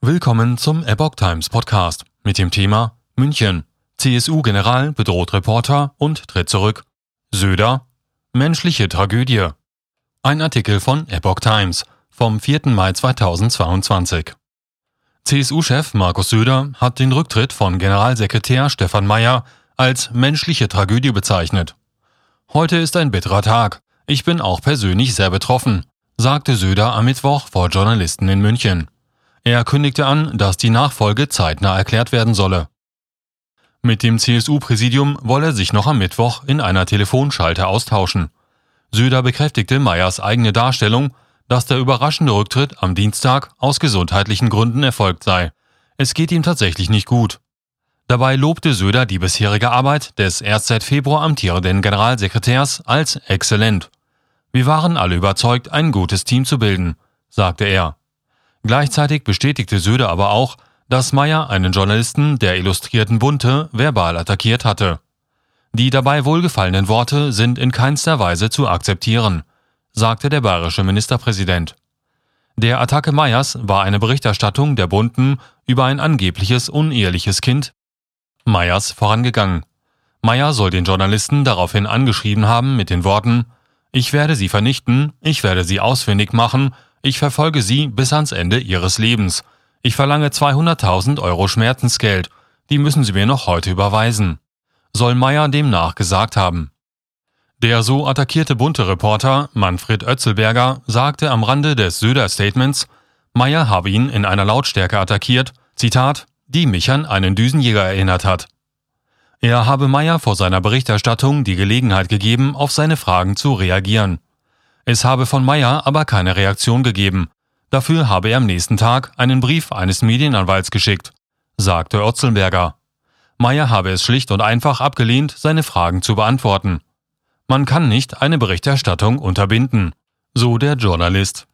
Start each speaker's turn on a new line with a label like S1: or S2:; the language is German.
S1: Willkommen zum Epoch Times Podcast mit dem Thema München. CSU-General bedroht Reporter und tritt zurück. Söder. Menschliche Tragödie. Ein Artikel von Epoch Times vom 4. Mai 2022. CSU-Chef Markus Söder hat den Rücktritt von Generalsekretär Stefan Mayer als menschliche Tragödie bezeichnet. Heute ist ein bitterer Tag. Ich bin auch persönlich sehr betroffen, sagte Söder am Mittwoch vor Journalisten in München. Er kündigte an, dass die Nachfolge zeitnah erklärt werden solle. Mit dem CSU-Präsidium wolle er sich noch am Mittwoch in einer Telefonschalte austauschen. Söder bekräftigte Meyers eigene Darstellung, dass der überraschende Rücktritt am Dienstag aus gesundheitlichen Gründen erfolgt sei. Es geht ihm tatsächlich nicht gut. Dabei lobte Söder die bisherige Arbeit des erst seit Februar amtierenden Generalsekretärs als exzellent. Wir waren alle überzeugt, ein gutes Team zu bilden, sagte er. Gleichzeitig bestätigte Söder aber auch, dass Meyer einen Journalisten der Illustrierten Bunte verbal attackiert hatte. Die dabei wohlgefallenen Worte sind in keinster Weise zu akzeptieren, sagte der bayerische Ministerpräsident. Der Attacke Meyers war eine Berichterstattung der Bunten über ein angebliches uneheliches Kind Meyers vorangegangen. Meyer soll den Journalisten daraufhin angeschrieben haben mit den Worten Ich werde sie vernichten, ich werde sie ausfindig machen ich verfolge Sie bis ans Ende Ihres Lebens. Ich verlange 200.000 Euro Schmerzensgeld. Die müssen Sie mir noch heute überweisen. Soll Meyer demnach gesagt haben. Der so attackierte bunte Reporter Manfred Oetzelberger sagte am Rande des Söder-Statements, Meyer habe ihn in einer Lautstärke attackiert, Zitat, die mich an einen Düsenjäger erinnert hat. Er habe Meyer vor seiner Berichterstattung die Gelegenheit gegeben, auf seine Fragen zu reagieren. Es habe von Meyer aber keine Reaktion gegeben. Dafür habe er am nächsten Tag einen Brief eines Medienanwalts geschickt, sagte Otzelberger. Meyer habe es schlicht und einfach abgelehnt, seine Fragen zu beantworten. Man kann nicht eine Berichterstattung unterbinden, so der Journalist.